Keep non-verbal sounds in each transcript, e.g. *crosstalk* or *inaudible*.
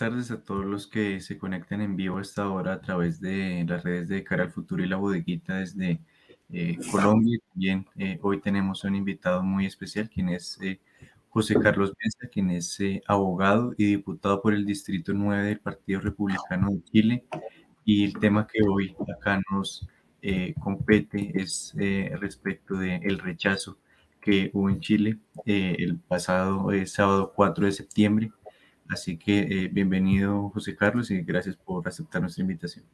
Tardes a todos los que se conectan en vivo a esta hora a través de las redes de Cara al Futuro y la Bodeguita desde eh, Colombia. También eh, hoy tenemos un invitado muy especial, quien es eh, José Carlos Mesa, quien es abogado y diputado por el Distrito 9 del Partido Republicano de Chile. Y el tema que hoy acá nos compete es respecto del rechazo que hubo en Chile el pasado sábado 4 de septiembre Así que eh, bienvenido José Carlos y gracias por aceptar nuestra invitación.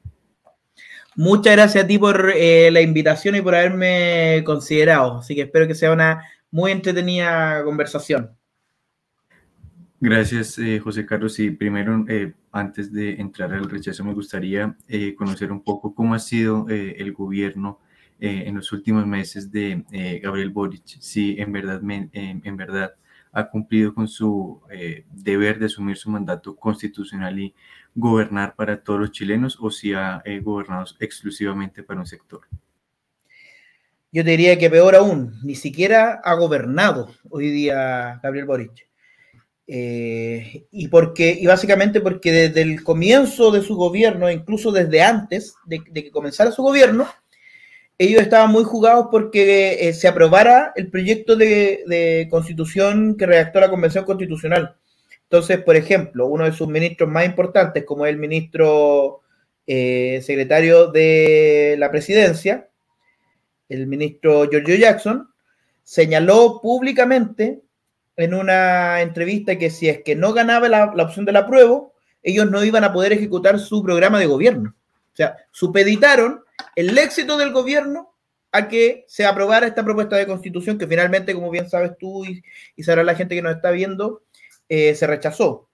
Muchas gracias a ti por eh, la invitación y por haberme considerado. Así que espero que sea una muy entretenida conversación. Gracias, eh, José Carlos. Y primero, antes de entrar al rechazo, me gustaría conocer un poco cómo ha sido el gobierno en los últimos meses de Gabriel Boric. Si en verdad, en verdad ha cumplido con su eh, deber de asumir su mandato constitucional y gobernar para todos los chilenos o si ha eh, gobernado exclusivamente para un sector. Yo te diría que peor aún, ni siquiera ha gobernado hoy día Gabriel Boric. Eh, y, porque, y básicamente porque desde el comienzo de su gobierno, incluso desde antes de que comenzara su gobierno, ellos estaban muy jugados porque eh, se aprobara el proyecto de, constitución que redactó la Convención Constitucional. Entonces, por ejemplo, uno de sus ministros más importantes, como el ministro eh, secretario de la presidencia, el ministro Giorgio Jackson, señaló públicamente en una entrevista que si es que no ganaba la, la opción del apruebo, ellos no iban a poder ejecutar su programa de gobierno. O sea, supeditaron el éxito del gobierno a que se aprobara esta propuesta de constitución que finalmente, como bien sabes tú y, sabrá la gente que nos está viendo, eh, se rechazó.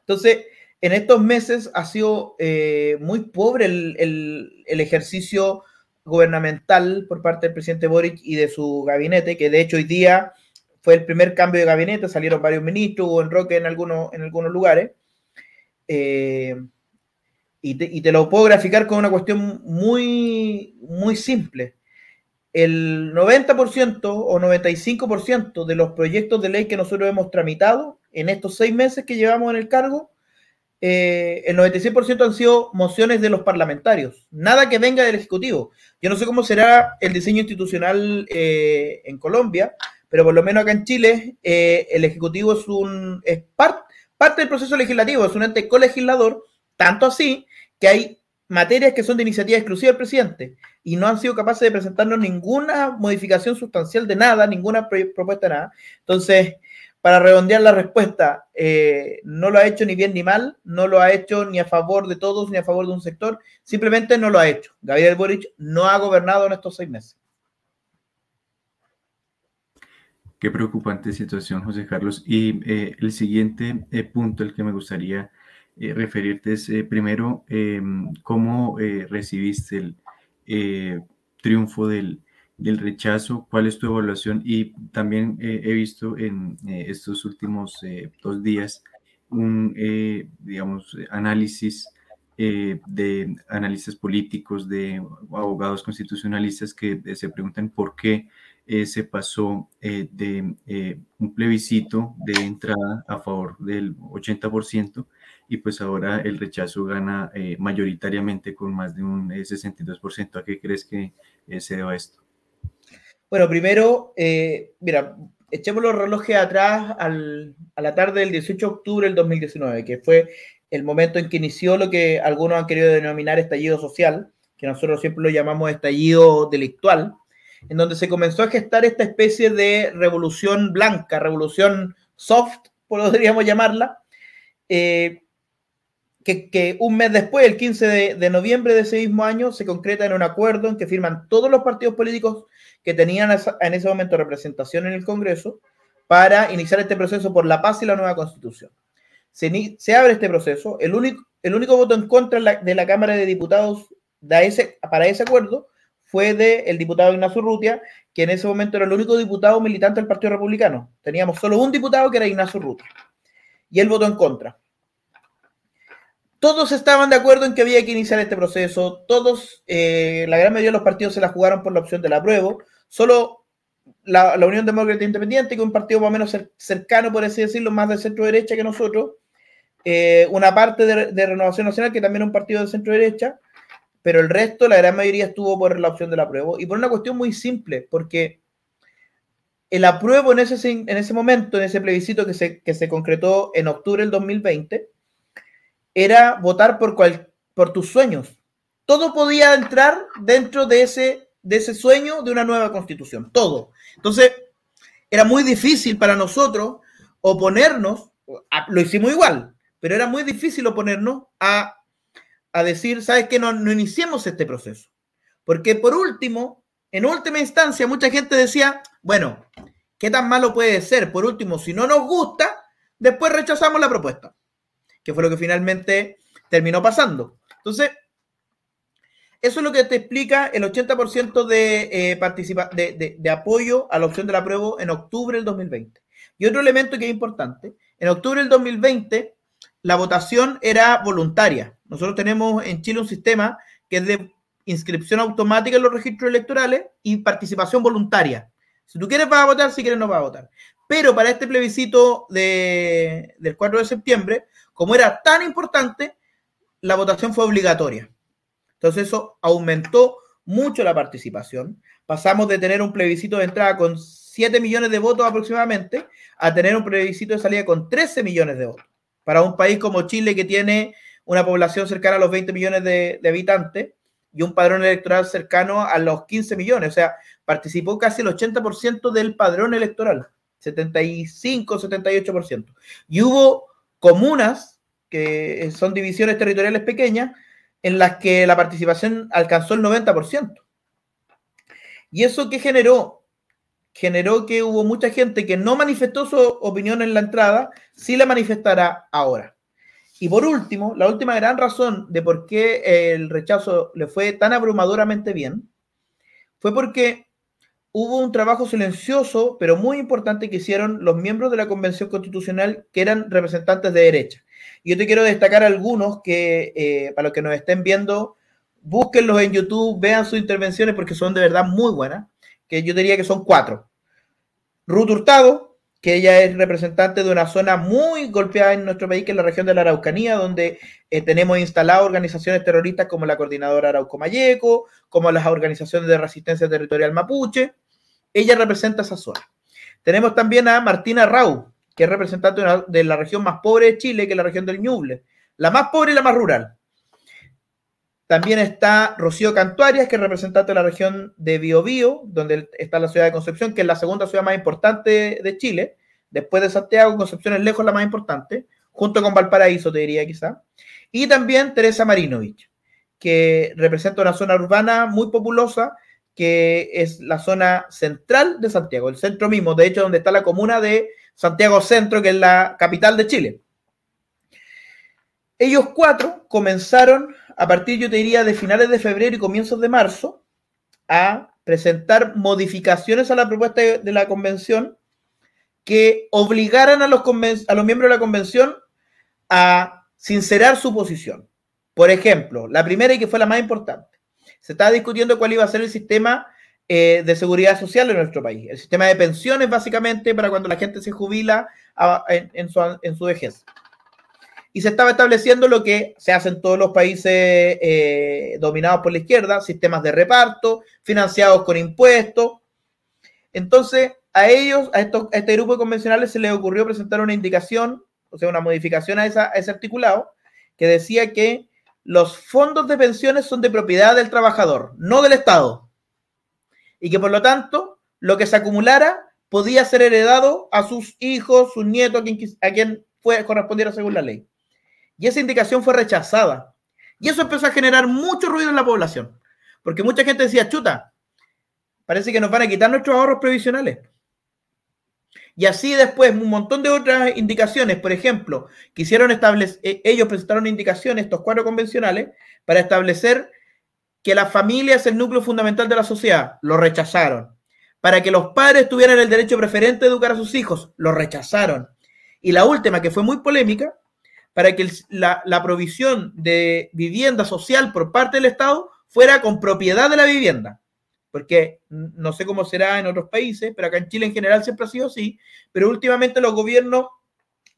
Entonces, en estos meses ha sido eh, muy pobre el, ejercicio gubernamental por parte del presidente Boric y de su gabinete, que de hecho hoy día fue el primer cambio de gabinete, salieron varios ministros, hubo enroque en algunos, en algunos lugares. Eh, y te, lo puedo graficar con una cuestión muy, muy simple. El 90% o 95% de los proyectos de ley que nosotros hemos tramitado en estos seis meses que llevamos en el cargo, eh, el 96% han sido mociones de los parlamentarios, nada que venga del Ejecutivo. Yo no sé cómo será el diseño institucional eh, en Colombia, pero por lo menos acá en Chile, eh, el Ejecutivo es, un, es parte del proceso legislativo, es un ente colegislador, tanto así que hay materias que son de iniciativa exclusiva del presidente y no han sido capaces de presentarnos ninguna modificación sustancial de nada, ninguna propuesta de nada. Entonces, para redondear la respuesta, eh, no lo ha hecho ni bien ni mal, no lo ha hecho ni a favor de todos ni a favor de un sector, simplemente no lo ha hecho. Gabriel Boric no ha gobernado en estos seis meses. Qué preocupante situación, José Carlos. Y eh, el siguiente eh, punto, el que me gustaría eh, referirte es eh, primero em, cómo eh, recibiste el triunfo del, del, rechazo, cuál es tu evaluación y también he visto en estos últimos dos días un, digamos, análisis de analistas políticos, de abogados constitucionalistas que se preguntan por qué se pasó de un plebiscito de entrada a favor del 80% y pues ahora el rechazo gana eh, mayoritariamente con más de un 62%. Eh, ¿A qué crees que eh, se deba esto? Bueno, primero, mira, echemos los relojes atrás a la tarde del 18 de octubre del 2019, que fue el momento en que inició lo que algunos han querido denominar estallido social, que nosotros siempre lo llamamos estallido delictual, en donde se comenzó a gestar esta especie de revolución blanca, revolución soft, podríamos llamarla, eh, que, un mes después, el 15 de, noviembre de ese mismo año, se concreta en un acuerdo en que firman todos los partidos políticos que tenían en ese momento representación en el Congreso para iniciar este proceso por la paz y la nueva constitución. Se, abre este proceso, el único, el único voto en contra de la Cámara de Diputados para ese acuerdo fue del el diputado Ignacio Rutia, que en ese momento era el único diputado militante del Partido Republicano. Teníamos solo un diputado que era Ignacio Rutia. Y él votó en contra todos estaban de acuerdo en que había que iniciar este proceso, todos, eh, la gran mayoría de los partidos se la jugaron por la opción del apruebo, solo la, Unión Demócrata Independiente, que es un partido más o menos cercano, por así decirlo, más de centro derecha que nosotros, eh, una parte de, Renovación Nacional, que también es un partido de centro derecha, pero el resto, la gran mayoría estuvo por la opción del apruebo. Y por una cuestión muy simple, porque el apruebo en ese, en ese momento, en ese plebiscito que se, que se concretó en octubre del 2020, era votar por, cual, por tus sueños. Todo podía entrar dentro de ese, de ese sueño de una nueva constitución, todo. Entonces, era muy difícil para nosotros oponernos, lo hicimos igual, pero era muy difícil oponernos a, decir, ¿sabes qué? No, no iniciemos este proceso. Porque por último, en última instancia, mucha gente decía, bueno, ¿qué tan malo puede ser? Por último, si no nos gusta, después rechazamos la propuesta, que fue lo que finalmente terminó pasando. Entonces, eso es lo que te explica el 80% de, eh, de, de, apoyo a la opción de la prueba en octubre del 2020. Y otro elemento que es importante, en octubre del 2020 la votación era voluntaria. Nosotros tenemos en Chile un sistema que es de inscripción automática en los registros electorales y participación voluntaria. Si tú quieres vas a votar, si quieres no vas a votar. Pero para este plebiscito de, del 4 de septiembre, como era tan importante, la votación fue obligatoria. Entonces eso aumentó mucho la participación. Pasamos de tener un plebiscito de entrada con 7 millones de votos aproximadamente a tener un plebiscito de salida con 13 millones de votos. Para un país como Chile que tiene una población cercana a los 20 millones de, habitantes y un padrón electoral cercano a los 15 millones. O sea, participó casi el 80% del padrón electoral, 75, 78%. Y hubo comunas que son divisiones territoriales pequeñas en las que la participación alcanzó el 90%. ¿Y eso qué generó? Generó que hubo mucha gente que no manifestó su opinión en la entrada, sí la manifestará ahora. Y por último, la última gran razón de por qué el rechazo le fue tan abrumadoramente bien fue porque hubo un trabajo silencioso, pero muy importante que hicieron los miembros de la Convención Constitucional que eran representantes de derecha. Yo te quiero destacar algunos que, eh, para los que nos estén viendo, búsquenlos en YouTube, vean sus intervenciones porque son de verdad muy buenas, que yo diría que son cuatro. Ruth Hurtado, que ella es representante de una zona muy golpeada en nuestro país, que es la región de la Araucanía, donde eh, tenemos instaladas organizaciones terroristas como la Coordinadora Arauco Mayeco, como las organizaciones de resistencia territorial mapuche. Ella representa esa zona. Tenemos también a Martina Rau, que es representante de, la región más pobre de Chile, que es la región del Ñuble, la más pobre y la más rural. También está Rocío Cantuarias, que es representante de la región de Biobío, donde está la ciudad de Concepción, que es la segunda ciudad más importante de Chile. Después de Santiago, Concepción es lejos la más importante, junto con Valparaíso, te diría quizá. Y también Teresa Marinovich, que representa una zona urbana muy populosa que es la zona central de Santiago, el centro mismo, de hecho, donde está la comuna de Santiago Centro, que es la capital de Chile. Ellos cuatro comenzaron a partir, yo te diría, de finales de febrero y comienzos de marzo, a presentar modificaciones a la propuesta de la convención que obligaran a los, a los miembros de la convención a sincerar su posición. Por ejemplo, la primera y que fue la más importante, se estaba discutiendo cuál iba a ser el sistema eh, de seguridad social en nuestro país, el sistema de pensiones básicamente para cuando la gente se jubila en, su, vejez. Y se estaba estableciendo lo que se hace en todos los países eh, dominados por la izquierda, sistemas de reparto, financiados con impuestos. Entonces, a ellos, a, este grupo de convencionales, se les ocurrió presentar una indicación, o sea, una modificación a, esa, a ese articulado, que decía que los fondos de pensiones son de propiedad del trabajador, no del Estado. Y que por lo tanto, lo que se acumulara podía ser heredado a sus hijos, sus nietos, a quien, fue, correspondiera según la ley. Y esa indicación fue rechazada. Y eso empezó a generar mucho ruido en la población. Porque mucha gente decía, chuta, parece que nos van a quitar nuestros ahorros previsionales. Y así después un montón de otras indicaciones, por ejemplo, quisieron establecer, eh, ellos presentaron indicaciones, estos cuatro convencionales, para establecer que la familia es el núcleo fundamental de la sociedad, lo rechazaron. Para que los padres tuvieran el derecho preferente de educar a sus hijos, lo rechazaron. Y la última, que fue muy polémica, para que la, la provisión de vivienda social por parte del Estado fuera con propiedad de la vivienda porque no sé cómo será en otros países, pero acá en Chile en general siempre ha sido así, pero últimamente los gobiernos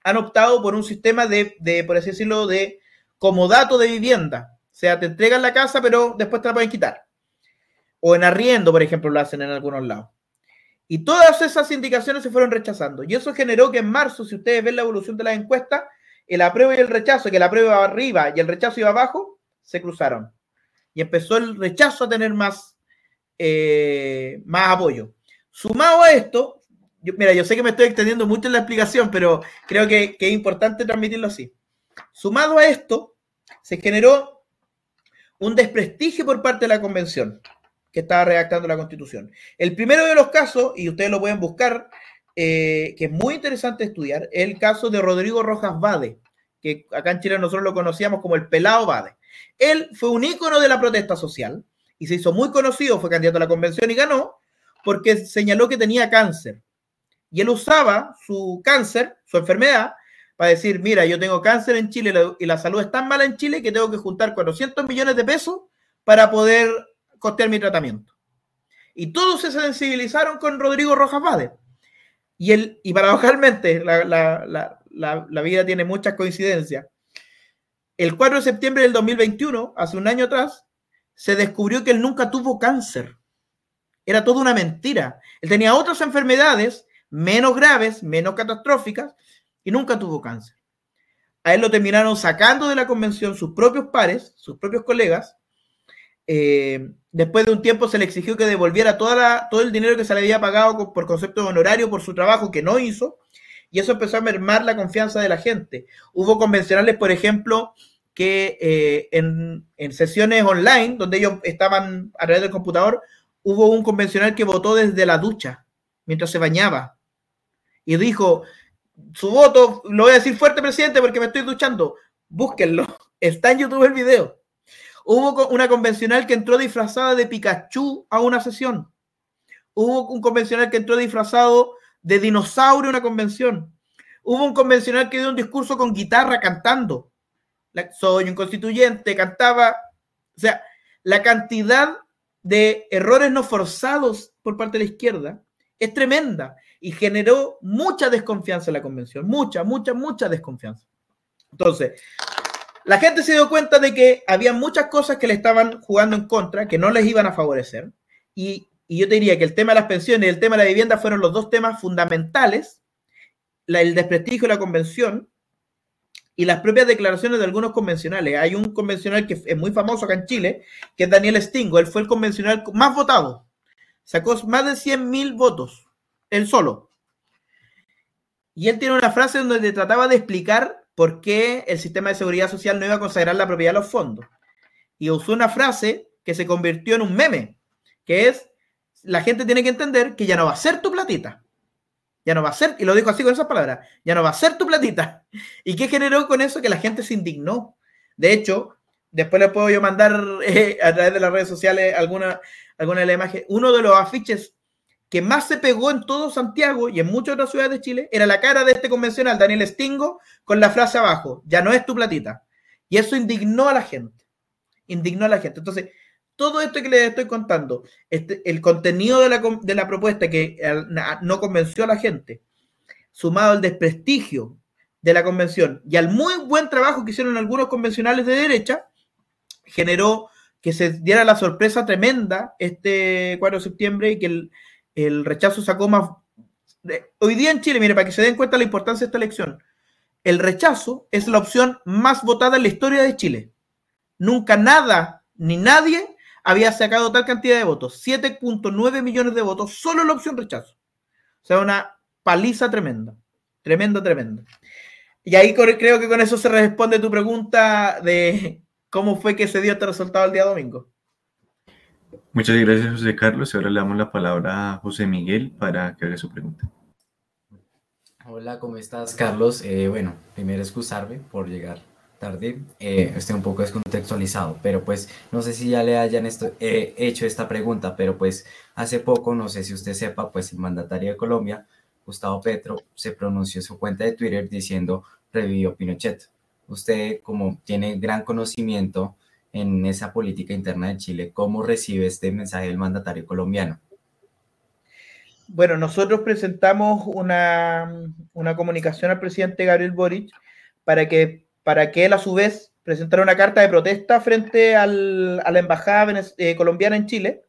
han optado por un sistema de, de, por así decirlo, de comodato de vivienda. O sea, te entregan la casa, pero después te la pueden quitar. O en arriendo, por ejemplo, lo hacen en algunos lados. Y todas esas indicaciones se fueron rechazando. Y eso generó que en marzo, si ustedes ven la evolución de las encuestas, el apruebo y el rechazo, que el apruebo iba arriba y el rechazo iba abajo, se cruzaron. Y empezó el rechazo a tener más, eh, más apoyo. Sumado a esto, mira, yo sé que me estoy extendiendo mucho en la explicación, pero creo que, es importante transmitirlo así. Sumado a esto, se generó un desprestigio por parte de la convención que estaba redactando la constitución. El primero de los casos, y ustedes lo pueden buscar, eh, que es muy interesante estudiar, es el caso de Rodrigo Rojas Vade, que acá en Chile nosotros lo conocíamos como el pelado Vade. Él fue un ícono de la protesta social y se hizo muy conocido, fue candidato a la convención y ganó porque señaló que tenía cáncer. Y él usaba su cáncer, su enfermedad, para decir, mira, yo tengo cáncer en Chile y la salud es tan mala en Chile que tengo que juntar 400 millones de pesos para poder costear mi tratamiento. Y todos se sensibilizaron con Rodrigo Rojas Vade. Y, él, y paradojalmente, la, la, la, la, vida tiene muchas coincidencias. El 4 de septiembre del 2021, hace un año atrás, se descubrió que él nunca tuvo cáncer. Era toda una mentira. Él tenía otras enfermedades menos graves, menos catastróficas, y nunca tuvo cáncer. A él lo terminaron sacando de la convención sus propios pares, sus propios colegas. Eh, después de un tiempo se le exigió que devolviera toda todo el dinero que se le había pagado por concepto de honorario por su trabajo que no hizo. Y eso empezó a mermar la confianza de la gente. Hubo convencionales, por ejemplo, que eh, en, en sesiones online, donde ellos estaban a través del computador, hubo un convencional que votó desde la ducha, mientras se bañaba. Y dijo, su voto, lo voy a decir fuerte, presidente, porque me estoy duchando. Búsquenlo. *laughs* Está en YouTube el video. Hubo una convencional que entró disfrazada de Pikachu a una sesión. Hubo un convencional que entró disfrazado de dinosaurio a una convención. Hubo un convencional que dio un discurso con guitarra cantando. Soy un constituyente, cantaba. O sea, la cantidad de errores no forzados por parte de la izquierda es tremenda y generó mucha desconfianza en la convención, mucha, mucha, mucha desconfianza. Entonces, la gente se dio cuenta de que había muchas cosas que le estaban jugando en contra, que no les iban a favorecer, y, y yo te diría que el tema de las pensiones y el tema de la vivienda fueron los dos temas fundamentales, el desprestigio de la convención y las propias declaraciones de algunos convencionales. Hay un convencional que es muy famoso acá en Chile, que es Daniel Stingo, él fue el convencional más votado, sacó más de 100 mil votos él solo. Y él tiene una frase donde trataba de explicar por qué el sistema de seguridad social no iba a consagrar la propiedad de los fondos. Y usó una frase que se convirtió en un meme, que es, la gente tiene que entender que ya no va a ser tu platita. Ya no va a ser, y lo dijo así con esas palabras, ya no va a ser tu platita. *laughs* ¿Y qué generó con eso? Que la gente se indignó. De hecho, después le puedo yo mandar *laughs* eh, a través de las redes sociales alguna, alguna de las imágenes. Uno de los afiches que más se pegó en todo Santiago y en muchas otras ciudades de Chile era la cara de este convencional, Daniel Stingo, con la frase abajo, ya no es tu platita. Y eso indignó a la gente. Indignó a la gente. Entonces, todo esto que les estoy contando, este, el contenido de la, de la propuesta que no convenció a la gente, sumado al desprestigio de la convención y al muy buen trabajo que hicieron algunos convencionales de derecha, generó que se diera la sorpresa tremenda este 4 de septiembre y que el, el rechazo sacó más... Hoy día en Chile, mire, para que se den cuenta la importancia de esta elección, el rechazo es la opción más votada en la historia de Chile. Nunca nada ni nadie había sacado tal cantidad de votos, 7.9 millones de votos, solo la opción rechazo. O sea, una paliza tremenda, tremenda, tremenda. Y ahí creo que con eso se responde tu pregunta de cómo fue que se dio este resultado el día domingo. Muchas gracias, José Carlos. Ahora le damos la palabra a José Miguel para que haga su pregunta. Hola, ¿cómo estás, Carlos? Eh, bueno, primero excusarme por llegar tarde. Eh, estoy un poco descontextualizado, pero pues no sé si ya le hayan eh, hecho esta pregunta, pero pues hace poco, no sé si usted sepa, pues el mandatario de Colombia, Gustavo Petro, se pronunció en su cuenta de Twitter diciendo revivió Pinochet. Usted, como tiene gran conocimiento en esa política interna de Chile. ¿Cómo recibe este mensaje del mandatario colombiano? Bueno, nosotros presentamos una, comunicación al presidente Gabriel Boric para que, para que él a su vez presentara una carta de protesta frente a la embajada eh, colombiana en Chile,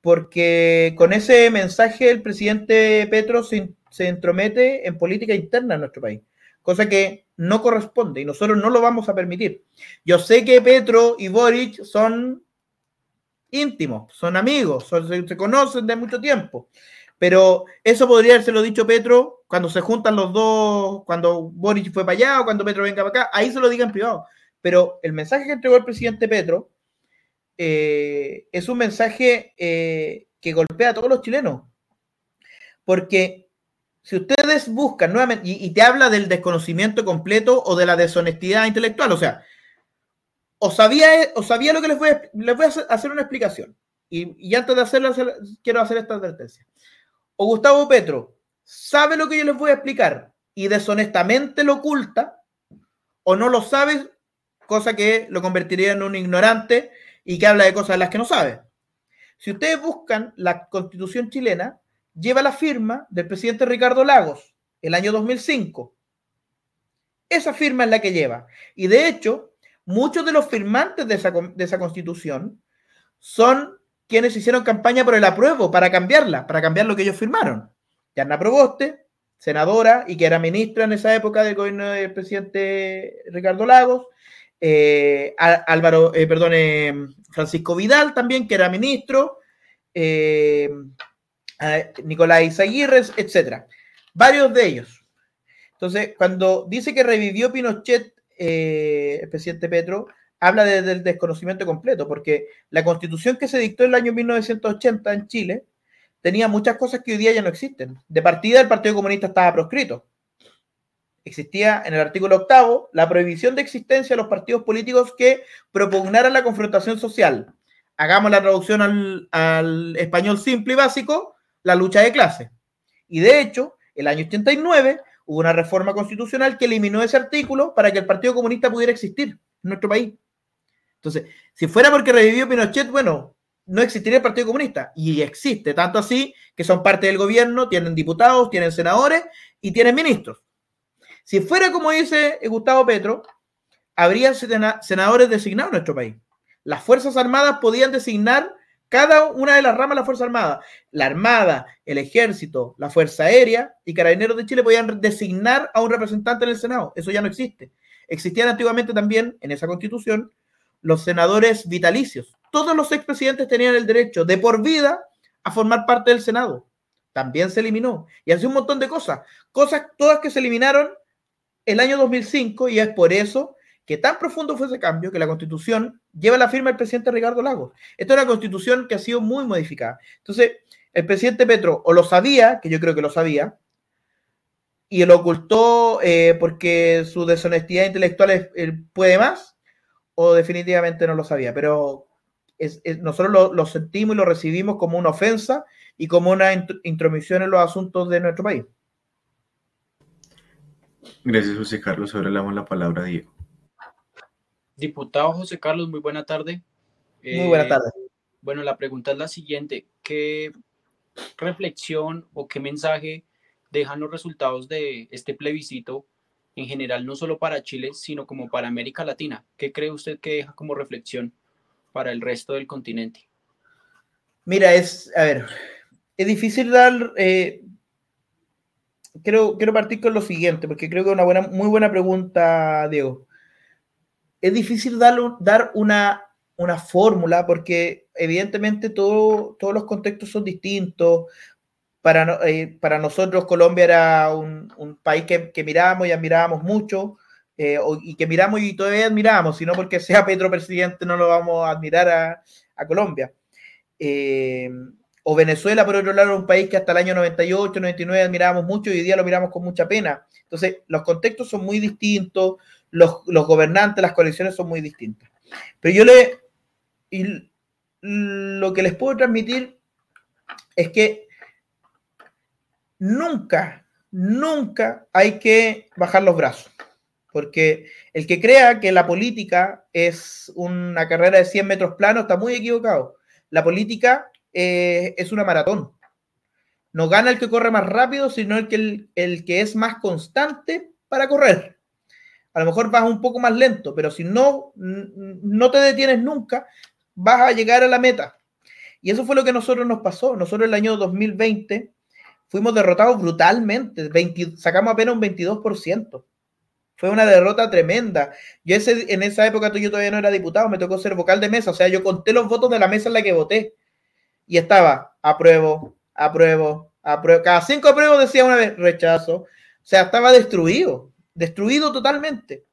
porque con ese mensaje el presidente Petro se, se entromete en política interna en nuestro país, cosa que no corresponde y nosotros no lo vamos a permitir. Yo sé que Petro y Boric son íntimos, son amigos, se, conocen de mucho tiempo. Pero eso podría haberse lo dicho Petro cuando se juntan los dos, cuando Boric fue para allá o cuando Petro venga para acá, ahí se lo diga en privado. Pero el mensaje que entregó el presidente Petro eh, es un mensaje eh, que golpea a todos los chilenos. Porque si ustedes buscan nuevamente, y, te habla del desconocimiento completo o de la deshonestidad intelectual, o sea, o sabía, o sabía lo que les voy a, les voy a hacer una explicación. Y, antes de hacerlo, quiero hacer esta advertencia. O Gustavo Petro sabe lo que yo les voy a explicar y deshonestamente lo oculta, o no lo sabe, cosa que lo convertiría en un ignorante y que habla de cosas de las que no sabe. Si ustedes buscan la constitución chilena, lleva la firma del presidente Ricardo Lagos, el año 2005. Esa firma es la que lleva. Y de hecho, muchos de los firmantes de esa, de esa constitución son quienes hicieron campaña por el apruebo para cambiarla, para cambiar lo que ellos firmaron. Yarna Proboste, senadora y que era ministra en esa época del gobierno del presidente Ricardo Lagos, eh, Álvaro, eh, perdón, eh, Francisco Vidal también, que era ministro, eh, Nicolás Aguirre, etcétera. Varios de ellos. Entonces, cuando dice que revivió Pinochet, eh, el presidente Petro, habla del desconocimiento completo, porque la constitución que se dictó en el año 1980 en Chile tenía muchas cosas que hoy día ya no existen. De partida, el Partido Comunista estaba proscrito. Existía en el artículo octavo la prohibición de existencia de los partidos políticos que propugnaran la confrontación social. Hagamos la traducción al, español simple y básico la lucha de clase. Y de hecho, el año 89 hubo una reforma constitucional que eliminó ese artículo para que el Partido Comunista pudiera existir en nuestro país. Entonces, si fuera porque revivió Pinochet, bueno, no existiría el Partido Comunista. Y existe, tanto así que son parte del gobierno, tienen diputados, tienen senadores y tienen ministros. Si fuera como dice Gustavo Petro, habría senadores designados en nuestro país. Las Fuerzas Armadas podían designar cada una de las ramas de la Fuerza Armada, la Armada, el Ejército, la Fuerza Aérea y Carabineros de Chile podían designar a un representante en el Senado. Eso ya no existe. Existían antiguamente también en esa constitución los senadores vitalicios. Todos los expresidentes tenían el derecho de por vida a formar parte del Senado. También se eliminó. Y así un montón de cosas. Cosas todas que se eliminaron el año 2005 y es por eso que tan profundo fue ese cambio que la constitución lleva la firma del presidente Ricardo Lagos. Esta es una constitución que ha sido muy modificada. Entonces, el presidente Petro o lo sabía, que yo creo que lo sabía, y lo ocultó eh, porque su deshonestidad intelectual puede más, o definitivamente no lo sabía. Pero nosotros lo, sentimos y lo recibimos como una ofensa y como una intromisión en los asuntos de nuestro país. Gracias, José Carlos. Ahora le damos la palabra a Diego. Diputado José Carlos, muy buena tarde. Muy buena eh, tarde. bueno, la pregunta es la siguiente. ¿Qué reflexión o qué mensaje dejan los resultados de este plebiscito en general, no solo para Chile, sino como para América Latina? ¿Qué cree usted que deja como reflexión para el resto del continente? Mira, es, a ver, es difícil dar, eh, quiero, quiero partir con lo siguiente, porque creo que es una buena, muy buena pregunta, Diego es difícil dar, dar una, una fórmula porque evidentemente todo, todos los contextos son distintos. Para, eh, para nosotros Colombia era un, un país que, que, mirábamos y admirábamos mucho eh, y que miramos y todavía admiramos, sino porque sea Petro presidente no lo vamos a admirar a, Colombia. Eh, o Venezuela, por otro lado, un país que hasta el año 98, 99 admirábamos mucho y hoy día lo miramos con mucha pena. Entonces, los contextos son muy distintos, los, gobernantes, las coaliciones son muy distintas. Pero yo le. Y lo que les puedo transmitir es que nunca, nunca hay que bajar los brazos. Porque el que crea que la política es una carrera de 100 metros planos está muy equivocado. La política eh, es una maratón. no gana el que corre más rápido, sino el que, el, que es más constante para correr. A lo mejor vas un poco más lento, pero si no, no te detienes nunca, vas a llegar a la meta. Y eso fue lo que a nosotros nos pasó. Nosotros el año 2020 fuimos derrotados brutalmente, sacamos apenas un 22%. Fue una derrota tremenda. Yo en esa época yo todavía no era diputado, me tocó ser vocal de mesa, o sea, yo conté los votos de la mesa en la que voté. Y estaba, apruebo, apruebo, apruebo. Cada cinco apruebos decía una vez, rechazo. O sea, estaba destruido, destruido totalmente.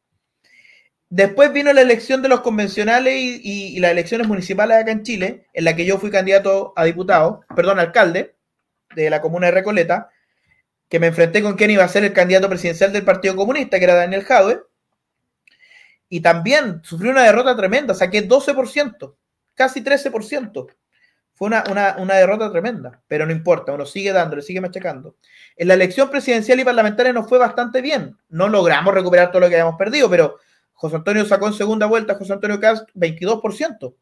Después vino la elección de los convencionales y, las elecciones municipales acá en Chile, en la que yo fui candidato a diputado, perdón, alcalde de la comuna de Recoleta, que me enfrenté con quien iba a ser el candidato presidencial del Partido Comunista, que era Daniel Jaue, y también sufrió una derrota tremenda, saqué 12%, casi 13%. Fue una, una, derrota tremenda, pero no importa, uno sigue dándole, sigue machacando. En la elección presidencial y parlamentaria nos fue bastante bien. No logramos recuperar todo lo que habíamos perdido, pero José Antonio sacó en segunda vuelta, José Antonio Cast 22%,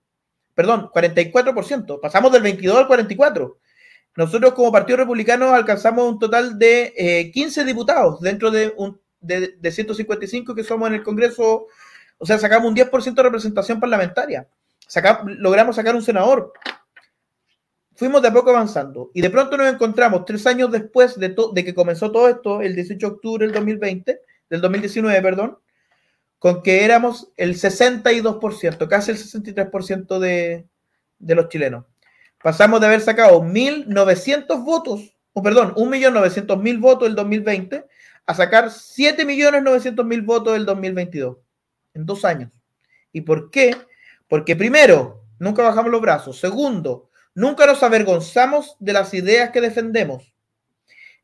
perdón, 44%, pasamos del 22 al 44%. Nosotros como Partido Republicano alcanzamos un total de 15 eh, diputados dentro de, un, de, 155 que somos en el Congreso, o sea, sacamos un 10% de representación parlamentaria. logramos sacar un senador. Fuimos de a poco avanzando y de pronto nos encontramos tres años después de, de que comenzó todo esto, el 18 de octubre del 2020, del 2019, perdón, con que éramos el 62%, casi el 63% de, de los chilenos. Pasamos de haber sacado 1.900 votos, o perdón, 1.900.000 votos el 2020 a sacar 7.900.000 votos el 2022, en dos años. ¿Y por qué? Porque primero, nunca bajamos los brazos. Segundo, nunca nos avergonzamos de las ideas que defendemos.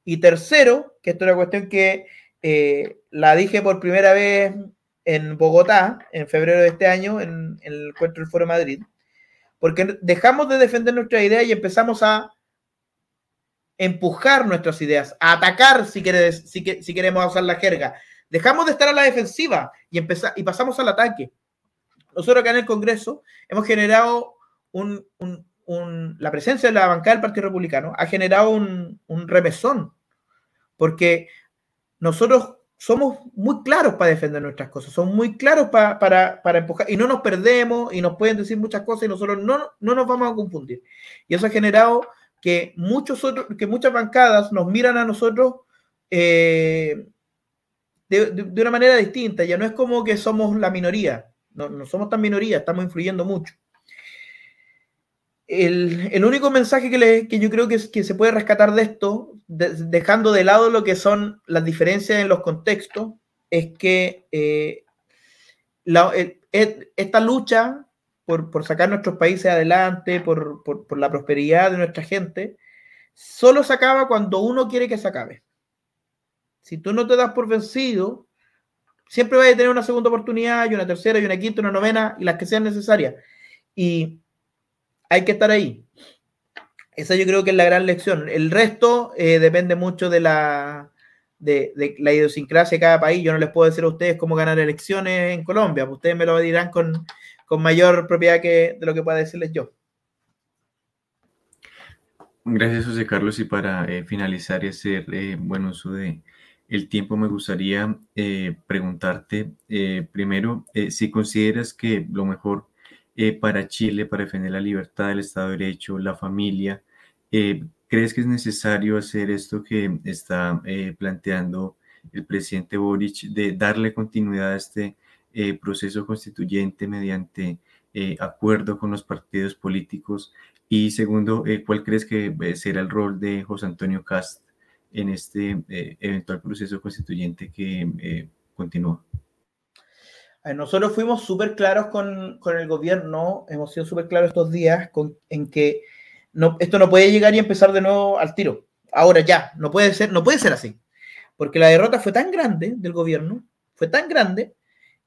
Y tercero, que esto es una cuestión que eh, la dije por primera vez en Bogotá en febrero de este año, en, el encuentro del Foro Madrid, porque dejamos de defender nuestra idea y empezamos a empujar nuestras ideas, a atacar si, si, queremos usar la jerga. Dejamos de estar a la defensiva y, y pasamos al ataque. Nosotros acá en el Congreso hemos generado un, la presencia de la bancada del Partido Republicano, ha generado un, un remesón, porque nosotros somos muy claros para defender nuestras cosas, somos muy claros para, para, empujar y no nos perdemos y nos pueden decir muchas cosas y nosotros no, no nos vamos a confundir. Y eso ha generado que, muchos otros, que muchas bancadas nos miran a nosotros eh, de, una manera distinta. Ya no es como que somos la minoría, no, no somos tan minoría, estamos influyendo mucho el, único mensaje que, yo creo que, se puede rescatar de esto, dejando de lado lo que son las diferencias en los contextos, es que eh, esta lucha por, sacar nuestros países adelante, por, la prosperidad de nuestra gente, solo se acaba cuando uno quiere que se acabe. Si tú no te das por vencido, siempre vas a tener una segunda oportunidad y una tercera y una quinta, una novena y las que sean necesarias. Y hay que estar ahí. Esa yo creo que es la gran lección. El resto eh, depende mucho de la, de, la idiosincrasia de cada país. Yo no les puedo decir a ustedes cómo ganar elecciones en Colombia. Ustedes me lo dirán con, mayor propiedad que de lo que pueda decirles yo. Gracias, José Carlos. Y para eh, finalizar y hacer eh, buen uso de el tiempo, me gustaría preguntarte primero si consideras que lo mejor eh, para Chile, para defender la libertad, el Estado de Derecho, la familia. Eh, ¿Crees que es necesario hacer esto que está eh, planteando el presidente Boric de darle continuidad a este proceso constituyente mediante acuerdo con los partidos políticos? Y segundo, ¿cuál crees que será el rol de José Antonio Cast en este eventual proceso constituyente que continúa? Nosotros fuimos súper claros con, el gobierno, hemos sido súper claros estos días en que esto no puede llegar y empezar de nuevo al tiro. Ahora ya, no puede ser, no puede ser así. Porque la derrota fue tan grande del gobierno, fue tan grande,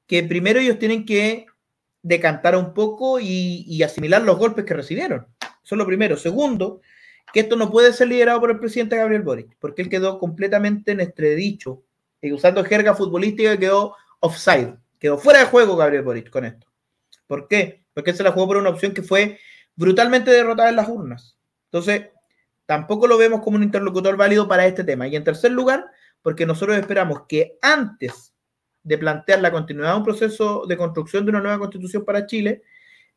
que primero ellos tienen que decantar un poco y, asimilar los golpes que recibieron. Eso es lo primero. Segundo, que esto no puede ser liderado por el presidente Gabriel Boric, porque él quedó completamente en estredicho, y usando jerga futbolística quedó offside. Quedó fuera de juego Gabriel Boric con esto. ¿Por qué? Porque se la jugó por una opción que fue brutalmente derrotada en las urnas. Entonces, tampoco lo vemos como un interlocutor válido para este tema. Y en tercer lugar, porque nosotros esperamos que antes de plantear la continuidad de un proceso de construcción de una nueva constitución para Chile,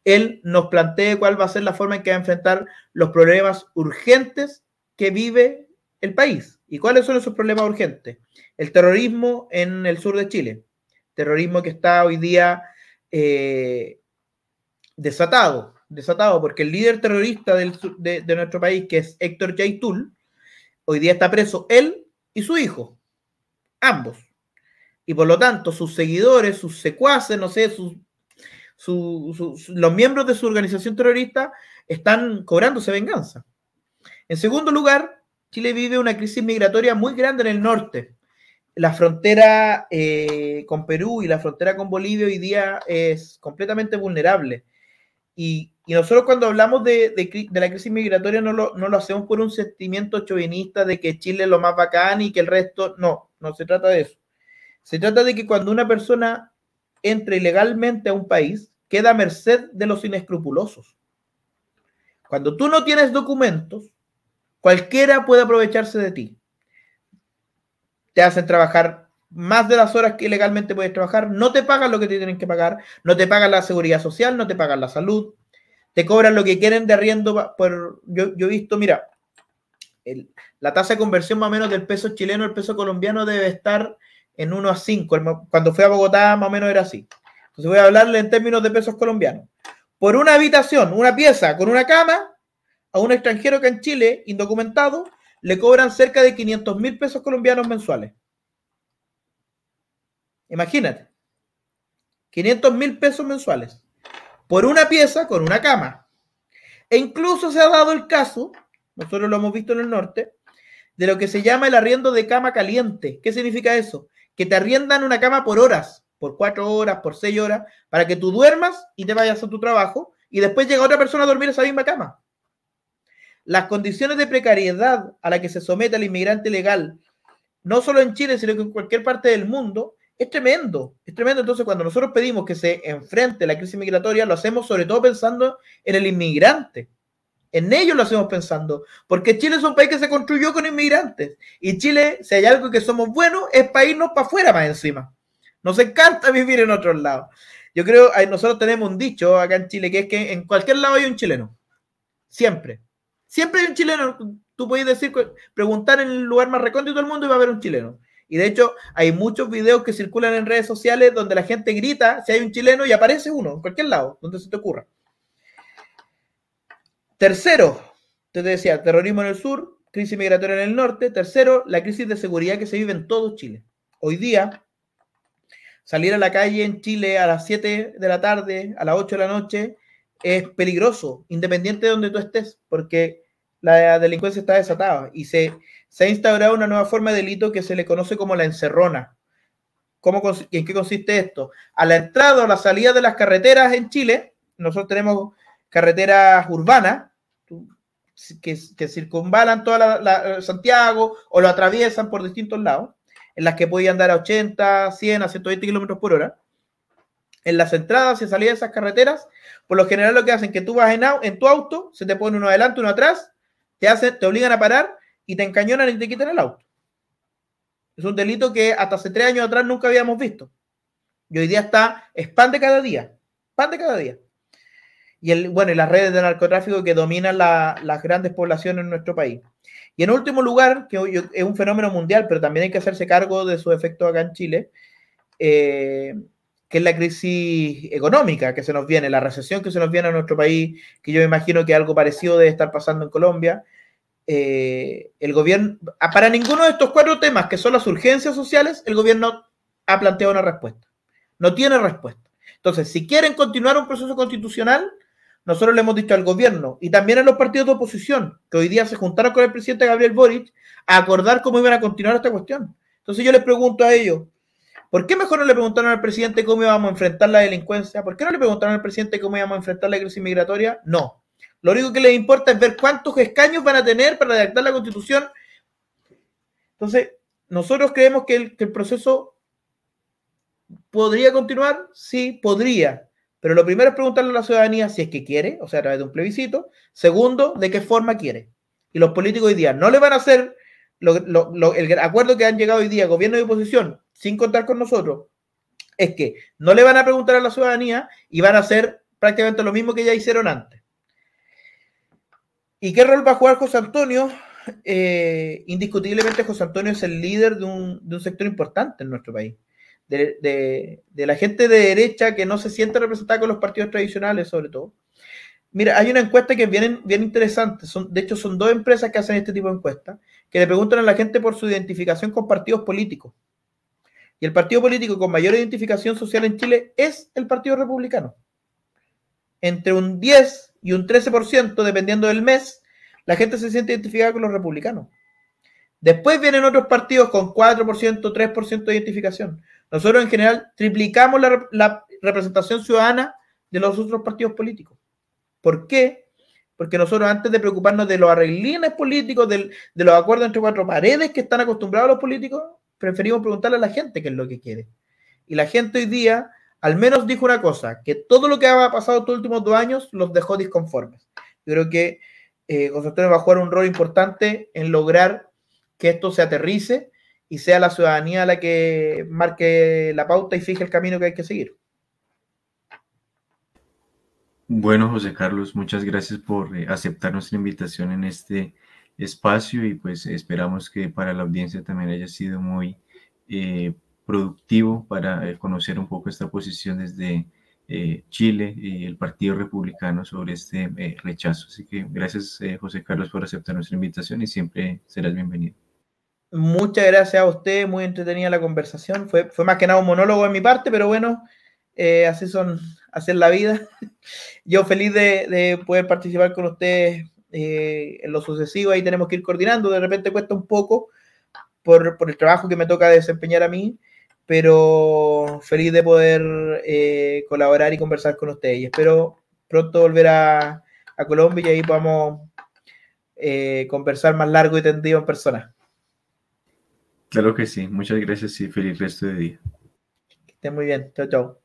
él nos plantee cuál va a ser la forma en que va a enfrentar los problemas urgentes que vive el país. ¿Y cuáles son esos problemas urgentes? El terrorismo en el sur de Chile, terrorismo que está hoy día eh, desatado, desatado, porque el líder terrorista de, nuestro país, que es Héctor Yaitul, hoy día está preso él y su hijo, ambos. Y por lo tanto, sus seguidores, sus secuaces, no sé, sus, su, su, los miembros de su organización terrorista están cobrándose venganza. En segundo lugar, Chile vive una crisis migratoria muy grande en el norte. La frontera eh, con Perú y la frontera con Bolivia hoy día es completamente vulnerable. Y, y nosotros cuando hablamos de, la crisis migratoria no lo, hacemos por un sentimiento chauvinista de que Chile es lo más bacán y que el resto, no, no se trata de eso. Se trata de que cuando una persona entra ilegalmente a un país, queda merced de los inescrupulosos. Cuando tú no tienes documentos, cualquiera puede aprovecharse de ti. Te hacen trabajar más de las horas que legalmente puedes trabajar, no te pagan lo que te tienen que pagar, no te pagan la seguridad social, no te pagan la salud, te cobran lo que quieren de arriendo. Por, yo, he visto, mira, el, la tasa de conversión más o menos del peso chileno al peso colombiano debe estar en 1 a 5. Cuando fui a Bogotá más o menos era así. Entonces voy a hablarle en términos de pesos colombianos. Por una habitación, una pieza con una cama, a un extranjero que en Chile, indocumentado, le cobran cerca de 500 mil pesos colombianos mensuales. Imagínate. 500 mil pesos mensuales. Por una pieza con una cama. E incluso se ha dado el caso, nosotros lo hemos visto en el norte, de lo que se llama el arriendo de cama caliente. ¿Qué significa eso? Que te arriendan una cama por horas, por cuatro horas, por seis horas, para que tú duermas y te vayas a tu trabajo y después llega otra persona a dormir esa misma cama. Las condiciones de precariedad a la que se somete el inmigrante legal, no solo en Chile, sino que en cualquier parte del mundo, es tremendo, es tremendo. Entonces, cuando nosotros pedimos que se enfrente la crisis migratoria, lo hacemos sobre todo pensando en el inmigrante. En ellos lo hacemos pensando, porque Chile es un país que se construyó con inmigrantes. Y Chile, si hay algo que somos buenos, es para irnos para afuera más encima. Nos encanta *laughs* vivir en otros lados. Yo creo, nosotros tenemos un dicho acá en Chile, que es que en cualquier lado hay un chileno. Siempre. Siempre hay un chileno. Tú puedes decir, preguntar en el lugar más recóndito del mundo y va a haber un chileno. Y de hecho, hay muchos videos que circulan en redes sociales donde la gente grita si hay un chileno y aparece uno, en cualquier lado, donde se te ocurra. Tercero, te decía, terrorismo en el sur, crisis migratoria en el norte. Tercero, la crisis de seguridad que se vive en todo Chile. Hoy día, salir a la calle en Chile a las 7 de la tarde, a las 8 de la noche, es peligroso, independiente de donde tú estés, porque la delincuencia está desatada y se, se ha instaurado una nueva forma de delito que se le conoce como la encerrona. ¿Cómo, ¿En qué consiste esto? A la entrada o la salida de las carreteras en Chile, nosotros tenemos carreteras urbanas que, que circunvalan toda la, la, Santiago o lo atraviesan por distintos lados, en las que podían andar a 80, 100, a 120 kilómetros por hora. En las entradas y salidas de esas carreteras, por lo general lo que hacen es que tú vas en, en tu auto, se te pone uno adelante, uno atrás, te, hacen, te obligan a parar y te encañonan y te quitan el auto. Es un delito que hasta hace tres años atrás nunca habíamos visto. Y hoy día está, es cada día, pan cada día. Y el, bueno, y las redes de narcotráfico que dominan la, las grandes poblaciones en nuestro país. Y en último lugar, que hoy es un fenómeno mundial, pero también hay que hacerse cargo de su efecto acá en Chile, eh, que es la crisis económica que se nos viene, la recesión que se nos viene a nuestro país, que yo me imagino que algo parecido debe estar pasando en Colombia, eh, el gobierno, para ninguno de estos cuatro temas, que son las urgencias sociales, el gobierno ha planteado una respuesta. No tiene respuesta. Entonces, si quieren continuar un proceso constitucional, nosotros le hemos dicho al gobierno y también a los partidos de oposición, que hoy día se juntaron con el presidente Gabriel Boric, a acordar cómo iban a continuar esta cuestión. Entonces yo les pregunto a ellos, ¿por qué mejor no le preguntaron al presidente cómo íbamos a enfrentar la delincuencia? ¿Por qué no le preguntaron al presidente cómo íbamos a enfrentar la crisis migratoria? No. Lo único que les importa es ver cuántos escaños van a tener para redactar la constitución. Entonces, nosotros creemos que el, que el proceso podría continuar, sí, podría. Pero lo primero es preguntarle a la ciudadanía si es que quiere, o sea, a través de un plebiscito. Segundo, de qué forma quiere. y los políticos hoy día no le van a hacer el acuerdo que han llegado hoy día, gobierno y oposición, sin contar con nosotros, es que no le van a preguntar a la ciudadanía y van a hacer prácticamente lo mismo que ya hicieron antes. ¿Y qué rol va a jugar José Antonio? Eh, indiscutiblemente José Antonio es el líder de un, sector importante en nuestro país. De, la gente de derecha que no se siente representada con los partidos tradicionales, sobre todo. Mira, hay una encuesta que bien, bien interesante. Son, de hecho, son dos empresas que hacen este tipo de encuestas, que le preguntan a la gente por su identificación con partidos políticos. Y el partido político con mayor identificación social en Chile es el Partido Republicano. Entre un 10 y un 13%, dependiendo del mes, la gente se siente identificada con los republicanos. Después vienen otros partidos con 4%, 3% de identificación. Nosotros en general triplicamos la, representación ciudadana de los otros partidos políticos. ¿Por qué? Porque nosotros antes de preocuparnos de los arreglines políticos, de los acuerdos entre cuatro paredes que están acostumbrados los políticos, preferimos preguntarle a la gente qué es lo que quiere. Y la gente hoy día al menos dijo una cosa, que todo lo que ha pasado estos últimos dos años los dejó disconformes. Yo creo que eh, José Antonio va a jugar un rol importante en lograr que esto se aterrice y sea la ciudadanía la que marque la pauta y fije el camino que hay que seguir. Bueno, José Carlos, muchas gracias por eh, aceptar nuestra invitación en este espacio y pues esperamos que para la audiencia también haya sido muy eh, productivo para conocer un poco esta posición desde eh, Chile y el Partido Republicano sobre este eh, rechazo. Así que gracias, eh, José Carlos, por aceptar nuestra invitación y siempre serás bienvenido. Muchas gracias a usted, muy entretenida la conversación. Fue, fue más que nada un monólogo de mi parte, pero bueno, así son, hacer la vida. *laughs* Yo feliz de, poder participar con ustedes en lo sucesivo, ahí tenemos que ir coordinando, de repente cuesta un poco por, por el trabajo que me toca desempeñar a mí, pero feliz de poder eh, colaborar y conversar con ustedes. Y espero pronto volver a, Colombia y ahí podamos eh, conversar más largo y tendido en persona. Claro que sí. Muchas gracias y feliz resto de día. Que estén muy bien. Chao, chao.